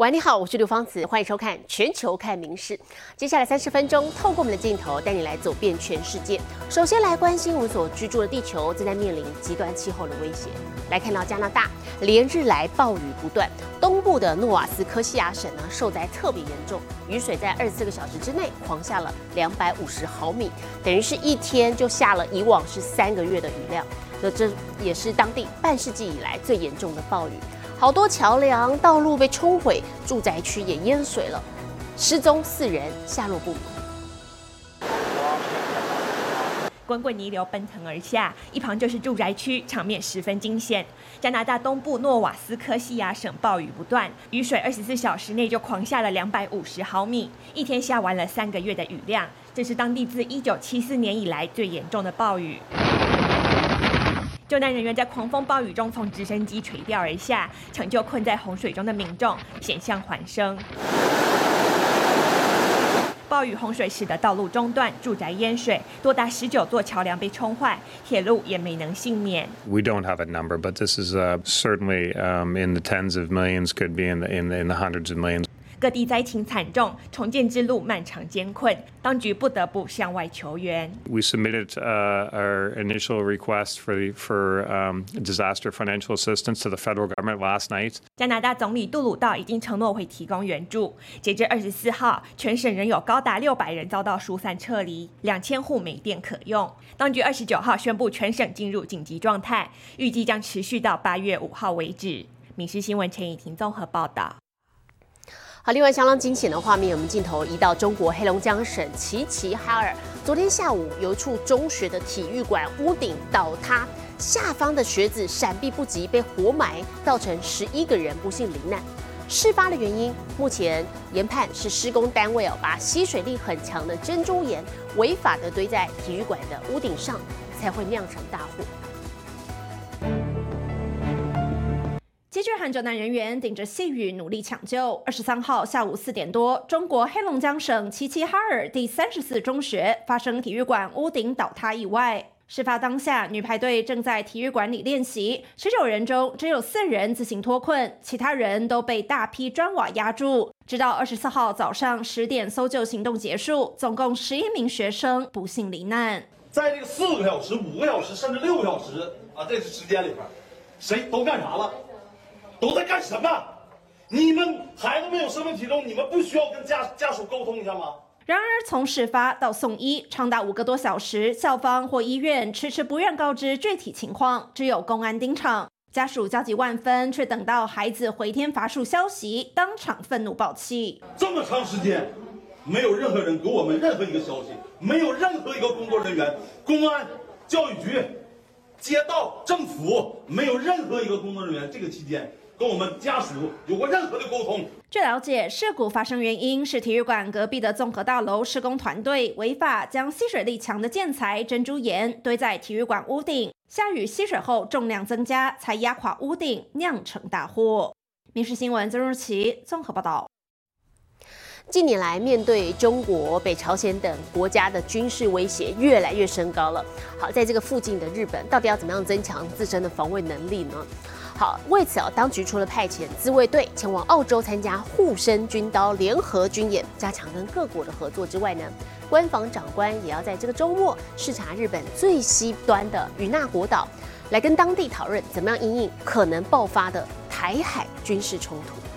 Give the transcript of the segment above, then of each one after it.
喂，你好，我是刘芳子，欢迎收看《全球看名事》。接下来三十分钟，透过我们的镜头，带你来走遍全世界。首先来关心我们所居住的地球正在面临极端气候的威胁。来看到加拿大连日来暴雨不断，东部的诺瓦斯科西亚省呢受灾特别严重，雨水在二十四个小时之内狂下了两百五十毫米，等于是一天就下了以往是三个月的雨量。那这也是当地半世纪以来最严重的暴雨。好多桥梁、道路被冲毁，住宅区也淹水了，失踪四人，下落不明。滚滚泥流奔腾而下，一旁就是住宅区，场面十分惊险。加拿大东部诺瓦斯科西亚省暴雨不断，雨水二十四小时内就狂下了两百五十毫米，一天下完了三个月的雨量，这是当地自一九七四年以来最严重的暴雨。救难人员在狂风暴雨中从直升机垂钓而下，抢救困在洪水中的民众，险象环生。暴雨洪水使得道路中断，住宅淹水，多达十九座桥梁被冲坏，铁路也没能幸免。We don't have a number, but this is certainly in the tens of millions, could be in the in the hundreds of millions. 各地灾情惨重，重建之路漫长艰困，当局不得不向外求援。We submitted our initial request for for disaster financial assistance to the federal government last night. 加拿大总理杜鲁道已经承诺会提供援助。截至二十四号，全省仍有高达六百人遭到疏散撤离，两千户没电可用。当局二十九号宣布全省进入紧急状态，预计将持续到八月五号为止。民事新闻陈以婷综合报道。好，另外相当惊险的画面，我们镜头移到中国黑龙江省齐齐哈尔。昨天下午，有一处中学的体育馆屋顶倒塌，下方的学子闪避不及，被活埋，造成十一个人不幸罹难。事发的原因，目前研判是施工单位哦，把吸水力很强的珍珠岩违法的堆在体育馆的屋顶上，才会酿成大祸。急救喊救难人员顶着细雨努力抢救。二十三号下午四点多，中国黑龙江省齐齐哈尔第三十四中学发生体育馆屋顶倒塌意外。事发当下，女排队正在体育馆里练习，十九人中只有四人自行脱困，其他人都被大批砖瓦压住。直到二十四号早上十点，搜救行动结束，总共十一名学生不幸罹难。在这个四个小时、五个小时甚至六个小时啊，这个时间里边，谁都干啥了？都在干什么？你们孩子没有生命体征，你们不需要跟家家属沟通一下吗？然而，从事发到送医，长达五个多小时，校方或医院迟迟不愿告知具体情况，只有公安盯场，家属焦急万分，却等到孩子回天乏术消息，当场愤怒爆气。这么长时间，没有任何人给我们任何一个消息，没有任何一个工作人员，公安、教育局、街道、政府，没有任何一个工作人员，这个期间。跟我们家属有过任何的沟通。据了解，事故发生原因是体育馆隔壁的综合大楼施工团队违法将吸水力强的建材珍珠岩堆在体育馆屋顶，下雨吸水后重量增加，才压垮屋顶，酿成大祸。民事新闻曾若琪综合报道。近年来，面对中国、北朝鲜等国家的军事威胁越来越升高了。好，在这个附近的日本，到底要怎么样增强自身的防卫能力呢？好，为此啊，当局除了派遣自卫队前往澳洲参加护身军刀联合军演，加强跟各国的合作之外呢，官房长官也要在这个周末视察日本最西端的与那国岛，来跟当地讨论怎么样应应可能爆发的台海军事冲突。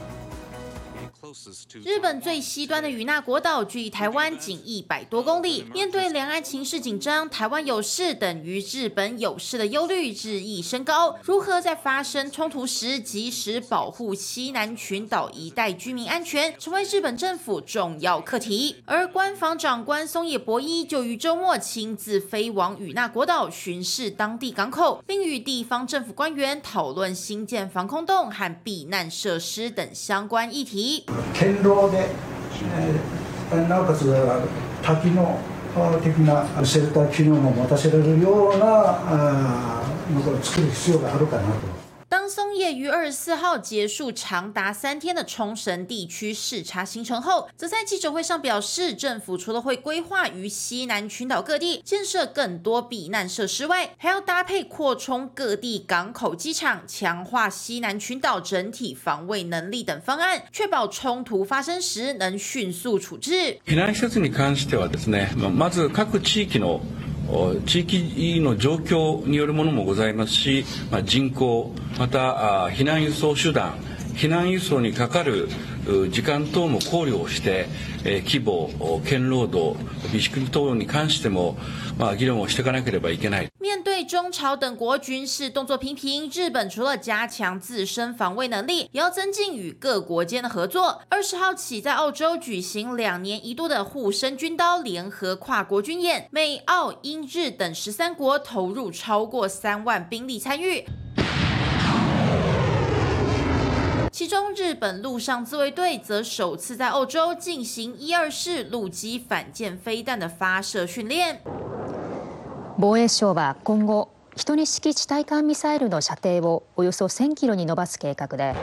日本最西端的与那国岛距离台湾仅一百多公里。面对两岸情势紧张，台湾有事等于日本有事的忧虑日益升高。如何在发生冲突时及时保护西南群岛一带居民安全，成为日本政府重要课题。而官房长官松野博一就于周末亲自飞往与那国岛巡视当地港口，并与地方政府官员讨论新建防空洞和避难设施等相关议题。堅牢で、なおかつ多機能的なシェルター機能も持たせられるようなものを作る必要があるかなと。当 杨松也于二十四号结束长达三天的冲绳地区视察行程后，则在记者会上表示，政府除了会规划于西南群岛各地建设更多避难设施外，还要搭配扩充各地港口、机场，强化西南群岛整体防卫能力等方案，确保冲突发生时能迅速处置。避難施設に関してはですね、まず各地域の 地域の状況によるものもございますし、まあ人口、また避難輸送手段、避難輸送にかかる時間等も考慮をして、規模、堅労度、備蓄等に関しても、議論をしていかなければいけない。面对中朝等国军事动作频频，日本除了加强自身防卫能力，也要增进与各国间的合作。二十号起，在澳洲举行两年一度的护身军刀联合跨国军演，美、澳、英、日等十三国投入超过三万兵力参与。 其中，日本陆上自卫队则首次在欧洲进行一二式陆基反舰飞弹的发射训练。防衛省は今後、12式地対艦ミサイルの射程をおよそ1000キロに伸ばす計画で、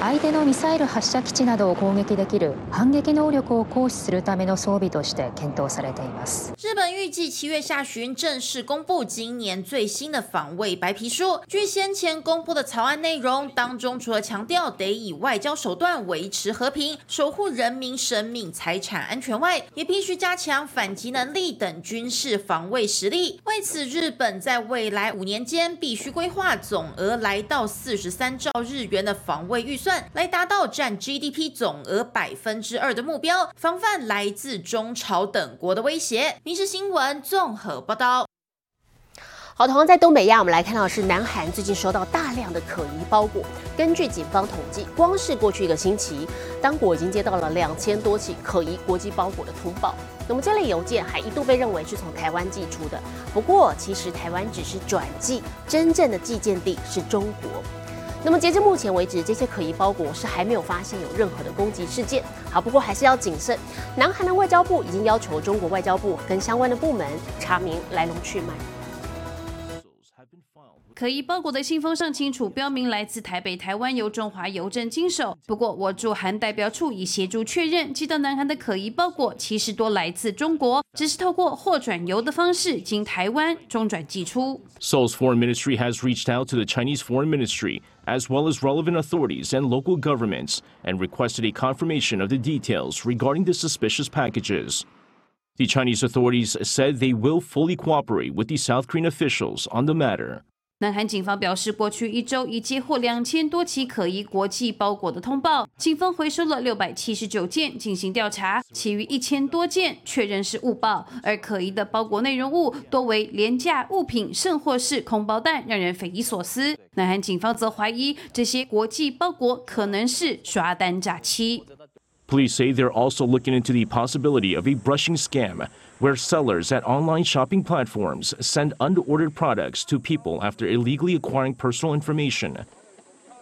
相手のミサイル発射基地などを攻撃できる反撃能力を行使するための装備として検討されています。日本预计七月下旬正式公布今年最新的防卫白皮书。据先前公布的草案内容当中，除了强调得以外交手段维持和平、守护人民生命财产安全外，也必须加强反击能力等军事防卫实力。为此，日本在未来五年间必须规划总额来到四十三兆日元的防卫预算。 来达到占 GDP 总额百分之二的目标，防范来自中朝等国的威胁。民事新闻综合报道。好，同样在东北亚，我们来看到是南韩最近收到大量的可疑包裹。根据警方统计，光是过去一个星期，当国已经接到了两千多起可疑国际包裹的通报。那么这类邮件还一度被认为是从台湾寄出的。不过，其实台湾只是转寄，真正的寄件地是中国。那么截至目前为止，这些可疑包裹是还没有发现有任何的攻击事件。好，不过还是要谨慎。南韩的外交部已经要求中国外交部跟相关的部门查明来龙去脉。可疑包裹的信封上清楚标明来自台北、台湾，由中华邮政经手。不过，我驻韩代表处已协助确认，寄到南韩的可疑包裹其实多来自中国，只是透过货转邮的方式经台湾中转寄出。Seoul's foreign ministry has reached out to the Chinese foreign ministry as well as relevant authorities and local governments and requested a confirmation of the details regarding the suspicious packages. The Chinese authorities said they will fully cooperate with the South Korean officials on the matter. 南韩警方表示，过去一周已接获两千多起可疑国际包裹的通报，警方回收了六百七十九件进行调查，其余一千多件确认是误报，而可疑的包裹内容物多为廉价物品，甚或是空包弹，让人匪夷所思。南韩警方则怀疑这些国际包裹可能是刷单诈欺。Police say they're also looking into the possibility of a brushing scam where sellers at online shopping platforms send unordered products to people after illegally acquiring personal information.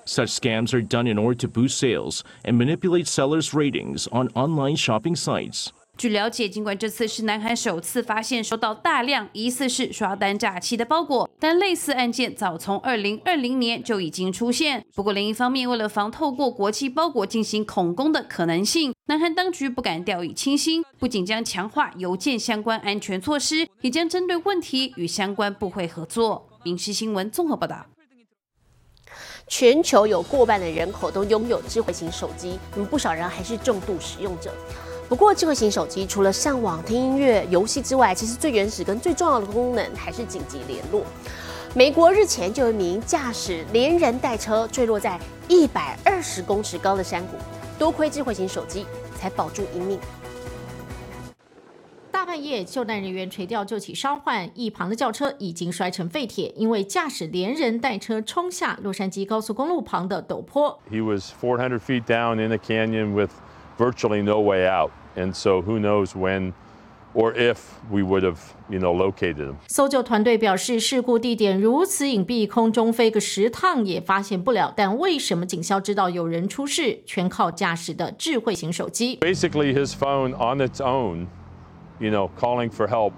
Such scams are done in order to boost sales and manipulate sellers' ratings on online shopping sites. 据了解，尽管这次是南韩首次发现收到大量疑似是刷单诈欺的包裹，但类似案件早从2020年就已经出现。不过，另一方面，为了防透过国际包裹进行恐攻的可能性，南韩当局不敢掉以轻心，不仅将强化邮件相关安全措施，也将针对问题与相关部会合作。民事新闻综合报道。全球有过半的人口都拥有智慧型手机，那么不少人还是重度使用者。不过，智慧型手机除了上网、听音乐、游戏之外，其实最原始跟最重要的功能还是紧急联络。美国日前就有一名驾驶连人带车坠落在一百二十公尺高的山谷，多亏智慧型手机才保住一命。大半夜，救难人员垂钓救起伤患，一旁的轿车已经摔成废铁，因为驾驶连人带车冲下洛杉矶高速公路旁的陡坡。He was 400 feet down in the canyon with virtually no way out. And so who knows when or if we would have, you know, located them. 搜救团队表示，事故地点如此隐蔽，空中飞个十趟也发现不了。但为什么警校知道有人出事？全靠驾驶的智慧型手机。Basically, his phone on its own, you know, calling for help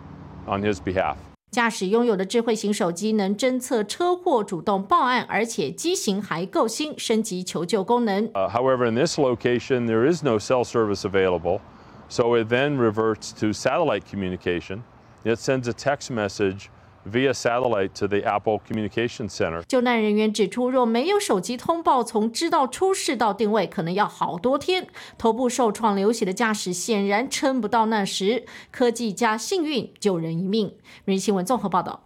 on his behalf. 驾驶拥有的智慧型手机能侦测车祸、主动报案，而且机型还够新，升级求救功能。Uh, however, in this location, there is no cell service available, so it then reverts to satellite communication. It sends a text message via satellite to the Apple Communication Center. 救难人员指出，若没有手机通报，从知道出事到定位，可能要好多天。头部受创流血的驾驶显然撑不到那时。科技加幸运，救人一命。每日新闻综合报道。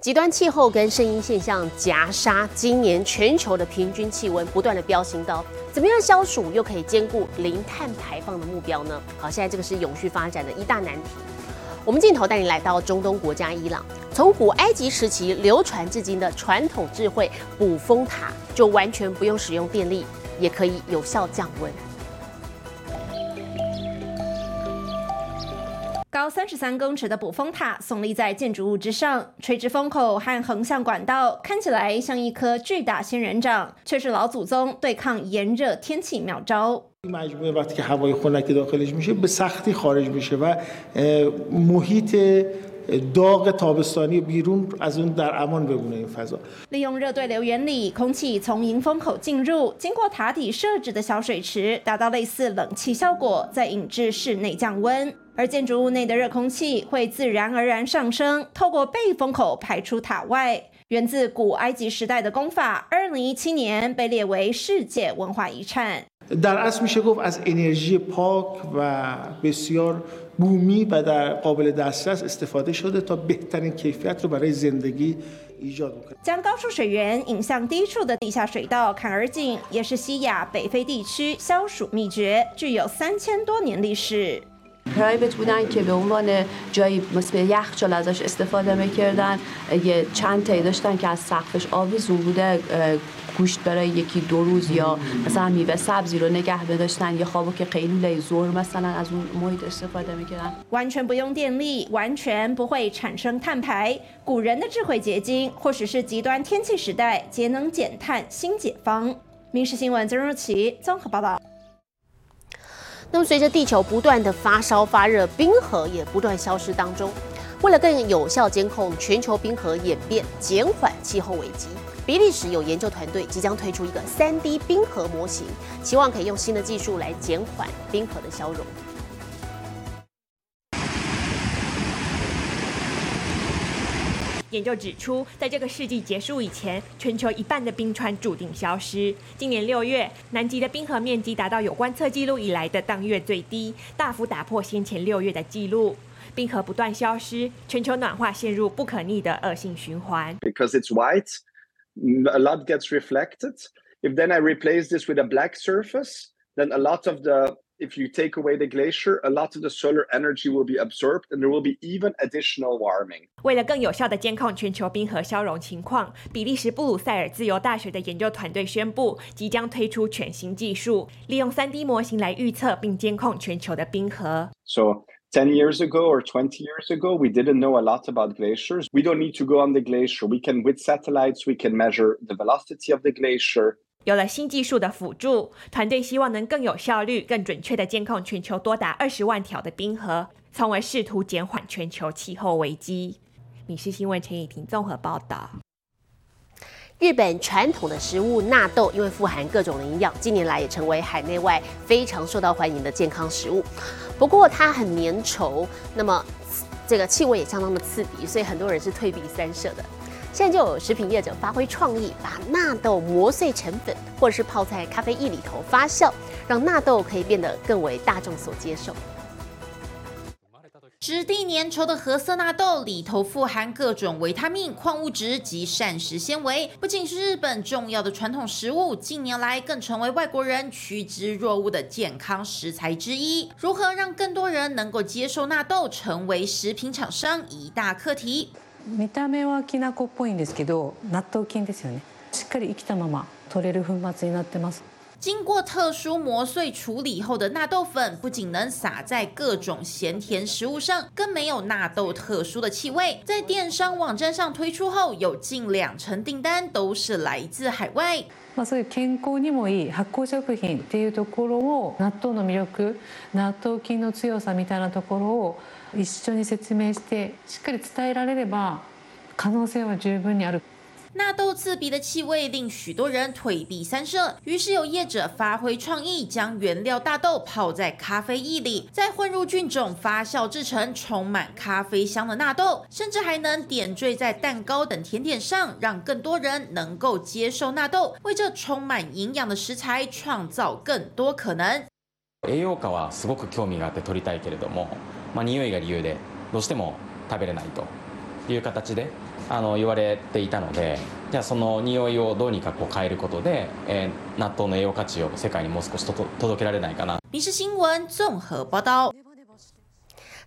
极端气候跟声音现象夹杀，今年全球的平均气温不断的飙升到，怎么样消暑又可以兼顾零碳排放的目标呢？好，现在这个是永续发展的一大难题。我们镜头带你来到中东国家伊朗，从古埃及时期流传至今的传统智慧捕风塔，就完全不用使用电力，也可以有效降温。高三十三公尺的捕风塔耸立在建筑物之上，垂直风口和横向管道看起来像一颗巨大仙人掌，却是老祖宗对抗炎热天气妙招。مجموعه وقتی که هوای خنکی داخلش میشه به سختی خارج میشه و محیط داغ تابستانی بیرون از اون در امان بمونه این فضا 利用热对流原理，空气从迎风口进入，经过塔底设置的小水池，达到类似冷气效果，再引至室内降温。而建筑物内的热空气会自然而然上升，透过背风口排出塔外。源自古埃及时代的功法，二零一七年被列为世界文化遗产。 در اصل میشه گفت از انرژی پاک و بسیار بومی و در قابل دسترس استفاده شده تا بهترین کیفیت رو برای زندگی ایجاد بکنه 将高处水源引向低处的地下水道坎儿井，也是西亚北非地区消暑秘诀，具有三千多年历史。 پرایوت بودن که به عنوان جایی مثل یخچال ازش استفاده میکردن یه چند تایی داشتن که از سقفش آویزون بوده گوشت برای یکی دو روز یا مثلا میوه سبزی رو نگه بداشتن یه خوابو که قیلوله زور مثلا از اون محیط استفاده میکردن 完全不用电力，完全不会产生碳排。古人的智慧结晶，或许是极端天气时代节能减碳新解方。民事新闻曾若琪综合报道。那么，随着地球不断的发烧发热，冰河也不断消失当中。为了更有效监控全球冰河演变，减缓气候危机， 比利时有研究团队即将推出一个 3D 冰河模型，期望可以用新的技术来减缓冰河的消融。研究指出，在这个世纪结束以前，全球一半的冰川注定消失。今年六月，南极的冰河面积达到有观测记录以来的当月最低，大幅打破先前六月的记录。冰河不断消失，全球暖化陷入不可逆的恶性循环。Because it's white, a lot gets reflected. If then I replace this with a black surface, then a lot of the if you take away the glacier, a lot of the solar energy will be absorbed and there will be even additional warming. 为了更有效地监控全球冰河消融情况，比利时布鲁塞尔自由大学的研究团队宣布，即将推出全新技术，利用 3D 模型来预测并监控全球的冰河。 So 10 years ago or 20 years ago, we didn't know a lot about glaciers. We don't need to go on the glacier. We can, with satellites, we can measure the velocity of the glacier. 有了新技术的辅助，团队希望能更有效率、更准确地监控全球多达二十万条的冰河，从而试图减缓全球气候危机。米氏新闻陈以婷综合报道。 日本传统的食物纳豆，因为富含各种的营养，近年来也成为海内外非常受到欢迎的健康食物。不过它很粘稠，那么 这个气味也相当的刺鼻，所以很多人是退避三舍的。现在就有食品业者发挥创意，把纳豆磨碎成粉，或者是泡在咖啡液里头发酵，让纳豆可以变得更为大众所接受。质地粘稠的褐色纳豆里头富含各种维他命、矿物质及膳食纤维，不仅是日本重要的传统食物，近年来更成为外国人趋之若鹜的健康食材之一。如何让更多人能够接受纳豆，成为食品厂商一大课题。見た目はきな粉っぽいんですけど納豆菌ですよねしっかり生きたまま取れる粉末になってます 经过特殊磨碎处理后的纳豆粉，不仅能撒在各种咸甜食物上，更没有纳豆特殊的气味。在电商网站上推出后，有近两成订单都是来自海外。まあ、そういう健康にもいい発酵食品っていうところを納豆の魅力納豆菌の強さみたいなところを一緒に説明してしっかり伝えられれば可能性は十分にある。 纳豆刺鼻的气味令许多人退避三舍，于是有业者发挥创意，将原料大豆泡在咖啡液里，再混入菌种发酵制成充满咖啡香的纳豆，甚至还能点缀在蛋糕等甜点上，让更多人能够接受纳豆，为这充满营养的食材创造更多可能。栄養価はすごく興味があって取りたいけれども、まあ、匂いが理由でどうしても食べれないという形で あの言われていたのでじゃあその匂いをどうにかこう変えることで、えー、納豆の栄養価値を世界にもう少し届けられないかな。民事新闻综合报道。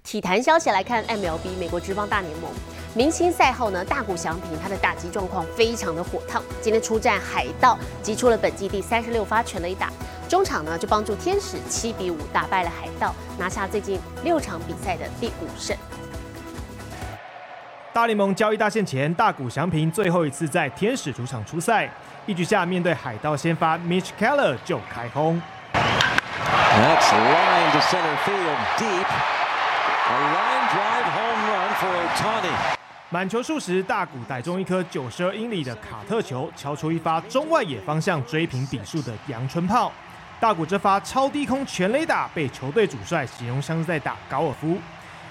体坛消息来看，MLB 美国职棒大联盟明星赛后呢，大谷翔平他的打击状况非常的火烫，今天出战海盗，击出了本季第三十六发全垒打，中场呢就帮助天使七比五打败了海盗，拿下最近六场比赛的第五胜。 大联盟交易大限前，大谷翔平最后一次在天使主场出赛，一局下面对海盗先发 Mitch Keller 就开轰。That's line to center field deep. A line drive home run for Otani. 满球数时，大谷逮中一颗九十二英里的卡特球，敲出一发中外野方向追平比数的阳春炮。大谷这发超低空全垒打被球队主帅形容像是在打高尔夫。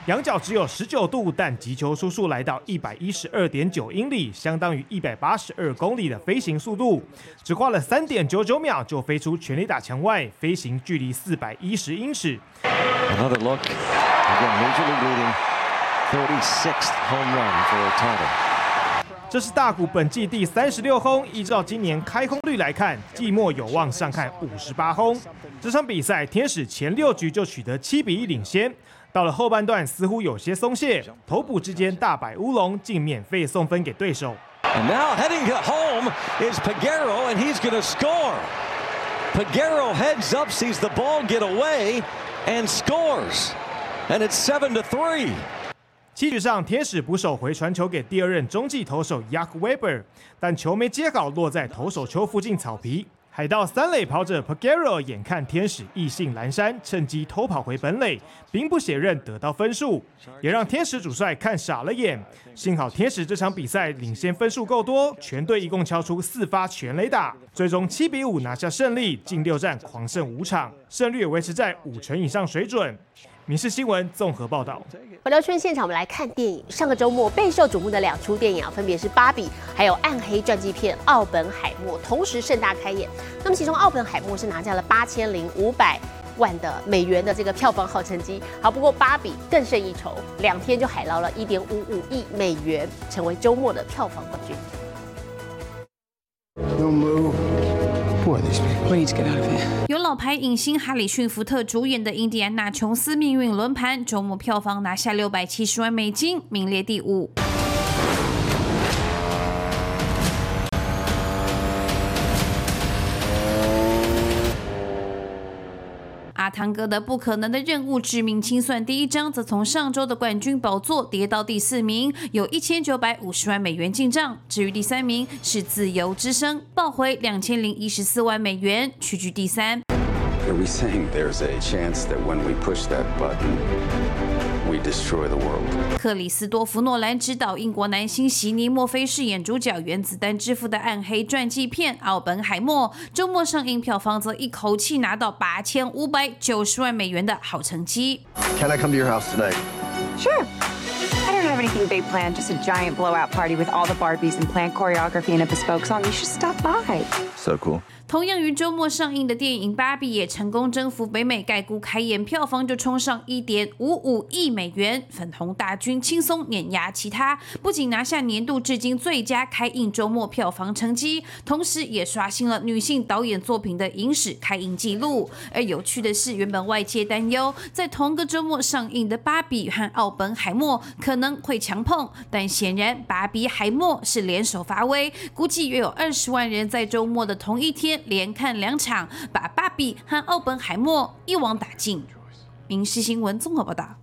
仰角只有十九度，但击球速数来到一百一十二点九英里，相当于一百八十二公里的飞行速度，只花了三点九九秒就飞出全力打墙外，飞行距离四百一十英尺。Another look. Again, major league leading 36th home run for Otani. 这是大谷本季第三十六轰，依照今年开轰率来看，季末有望上看五十八轰。这场比赛，天使前六局就取得七比一领先。到了后半段，似乎有些松懈，头部之间大摆乌龙，竟免费送分给对手。And now heading home is Pagero, and he's going to score. Pagero heads up, sees the ball get away, and scores. And it's seven to three. 七局上，天使捕手回传球给第二任中继投手 Yak Weber，但球没接好，落在投手丘附近草皮。海盗三垒跑者 Pagero 眼看天使意兴阑珊，趁机偷跑回本垒，兵不血刃得到分数，也让天使主帅看傻了眼。幸好天使这场比赛领先分数够多，全队一共敲出四发全垒打，最终七比五拿下胜利，近六战狂胜五场，胜率维持在五成以上水准。民事新闻综合报道。回到春现场，我们来看电影。上个周末备受瞩目的两出电影啊，分别是《芭比》还有暗黑传记片《奥本海默》，同时盛大开演。那么其中《奥本海默》是拿下了八千零五百万的美元的这个票房好成绩。好，不过《芭比》更胜一筹，两天就海捞了一点五五亿美元，成为周末的票房冠军。No move. Who are these people? We need to get out of here. 由老牌影星哈里逊福特主演的《印第安纳琼斯命运轮盘》周末票房拿下六百七十万美金，名列第五。堂哥的《不可能的任务：致命清算》第一章则从上周的冠军宝座跌到第四名，有一千九百五十万美元进账。至于第三名是《自由之声》，报回两千零一十四万美元，屈居第三。Are we saying there's a chance that when we push that button, we destroy the world? 克里斯多夫·诺兰执导英国男星席尼·墨菲饰演主角原子弹之父的暗黑传记片《奥本海默》，周末上映票房则一口气拿到八千五百九十万美元的好成绩。Can I come to your house tonight? Sure. I don't have anything big planned, just a giant blowout party with all the Barbies and planned choreography and a bespoke song. You should stop by. So cool. 同样于周末上映的电影《芭比》也成功征服北美，盖估开演票房就冲上一点五五亿美元，粉红大军轻松碾压其他，不仅拿下年度至今最佳开映周末票房成绩，同时也刷新了女性导演作品的影史开映纪录。而有趣的是，原本外界担忧在同个周末上映的《芭比》和《奥本海默》可能会强碰，但显然芭比海默是联手发威，估计约有二十万人在周末的同一天连看两场，把芭比和奥本海默一网打尽。民事新闻综合报道。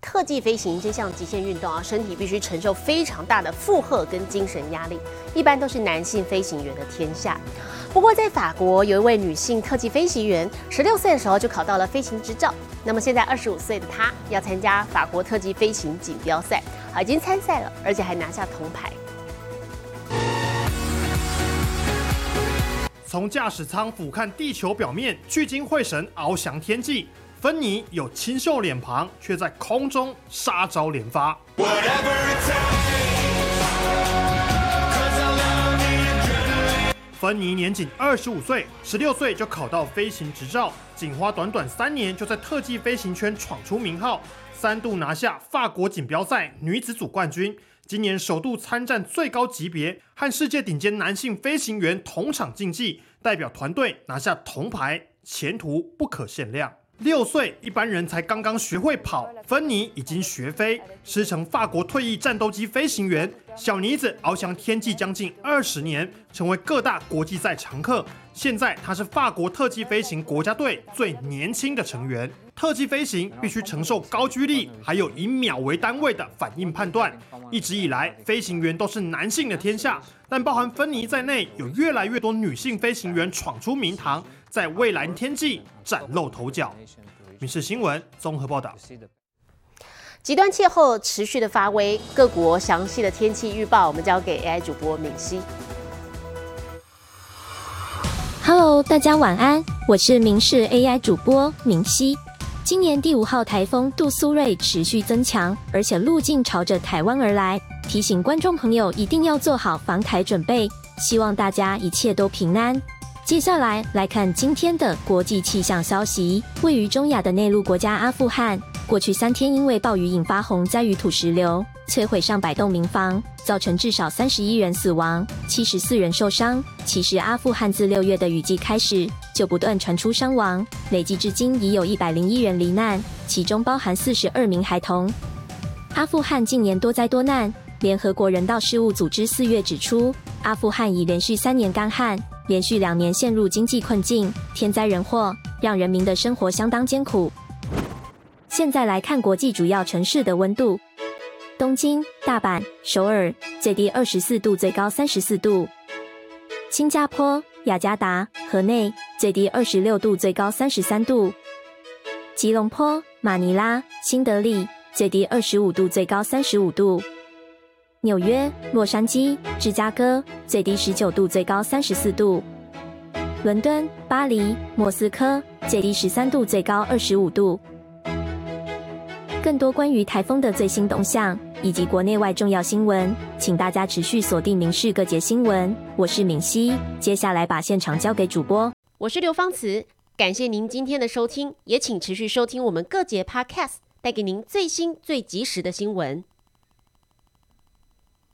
特技飞行这项极限运动啊，身体必须承受非常大的负荷跟精神压力，一般都是男性飞行员的天下。不过，在法国有一位女性特技飞行员，十六岁的时候就考到了飞行执照。那么现在二十五岁的她要参加法国特技飞行锦标赛，啊已经参赛了，而且还拿下铜牌。从驾驶舱俯瞰地球表面，聚精会神翱翔天际。芬妮有清秀脸庞，却在空中杀招连发。芬妮年仅二十五岁，十六岁就考到飞行执照，仅花短短三年就在特技飞行圈闯出名号，三度拿下法国锦标赛女子组冠军。今年首度参战最高级别，和世界顶尖男性飞行员同场竞技，代表团队拿下铜牌，前途不可限量。六岁，一般人才刚刚学会跑，芬妮已经学飞，师承法国退役战斗机飞行员。小妮子翱翔天际将近二十年，成为各大国际赛常客。现在她是法国特技飞行国家队最年轻的成员。特技飞行必须承受高居力，还有以秒为单位的反应判断。一直以来，飞行员都是男性的天下，但包含芬妮在内，有越来越多女性飞行员闯出名堂。在蔚蓝天际崭露头角。民事新闻综合报道。极端气候持续的发威，各国详细的天气预报，我们交给 AI 主播敏熙。Hello，大家晚安，我是民事 AI 主播明熙。今年第五号台风杜苏芮持续增强，而且路径朝着台湾而来，提醒观众朋友一定要做好防台准备，希望大家一切都平安。接下来来看今天的国际气象消息。位于中亚的内陆国家阿富汗，过去三天因为暴雨引发洪灾与土石流，摧毁上百栋民房，造成至少三十一人死亡，七十四人受伤。其实阿富汗自六月的雨季开始就不断传出伤亡，累计至今已有一百零一人罹难，其中包含四十二名孩童。阿富汗近年多灾多难，联合国人道事务组织四月指出，阿富汗已连续三年干旱。连续两年陷入经济困境，天灾人祸让人民的生活相当艰苦。现在来看国际主要城市的温度：东京、大阪、首尔最低二十四度，最高三十四度；新加坡、雅加达、河内最低二十六度，最高三十三度；吉隆坡、马尼拉、新德里最低二十五度，最高三十五度。纽约、洛杉矶、芝加哥最低十九度，最高三十四度；伦敦、巴黎、莫斯科最低十三度，最高二十五度。更多关于台风的最新动向以及国内外重要新闻，请大家持续锁定《民视各节新闻》。我是敏熙，接下来把现场交给主播。我是刘芳慈，感谢您今天的收听，也请持续收听我们各节 Podcast，带给您最新最及时的新闻。